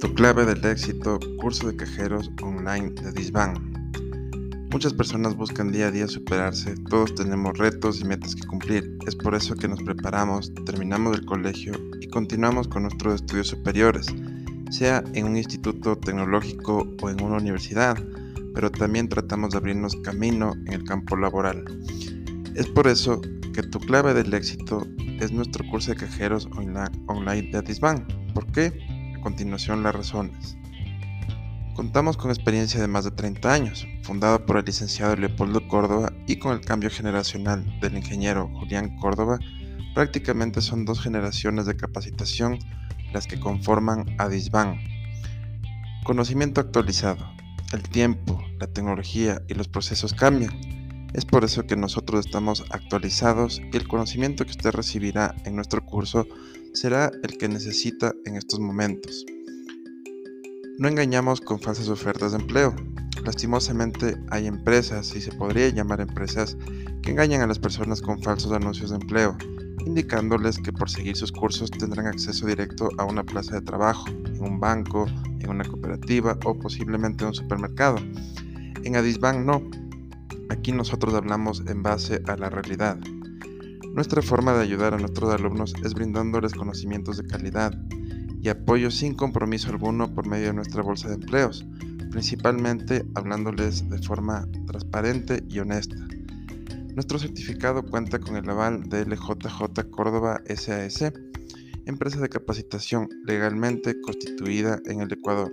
Tu clave del éxito, curso de cajeros online de Disban. Muchas personas buscan día a día superarse, todos tenemos retos y metas que cumplir. Es por eso que nos preparamos, terminamos el colegio y continuamos con nuestros estudios superiores, sea en un instituto tecnológico o en una universidad, pero también tratamos de abrirnos camino en el campo laboral. Es por eso que tu clave del éxito es nuestro curso de cajeros online de Adisban. ¿Por qué? A continuación las razones. Contamos con experiencia de más de 30 años, fundado por el licenciado Leopoldo Córdoba y con el cambio generacional del ingeniero Julián Córdoba, prácticamente son dos generaciones de capacitación las que conforman Adisban. Conocimiento actualizado. El tiempo, la tecnología y los procesos cambian es por eso que nosotros estamos actualizados y el conocimiento que usted recibirá en nuestro curso será el que necesita en estos momentos. No engañamos con falsas ofertas de empleo. Lastimosamente hay empresas, y se podría llamar empresas, que engañan a las personas con falsos anuncios de empleo, indicándoles que por seguir sus cursos tendrán acceso directo a una plaza de trabajo, en un banco, en una cooperativa o posiblemente en un supermercado. En Adisbank no, Aquí nosotros hablamos en base a la realidad. Nuestra forma de ayudar a nuestros alumnos es brindándoles conocimientos de calidad y apoyo sin compromiso alguno por medio de nuestra bolsa de empleos, principalmente hablándoles de forma transparente y honesta. Nuestro certificado cuenta con el aval de LJJ Córdoba SAS, empresa de capacitación legalmente constituida en el Ecuador.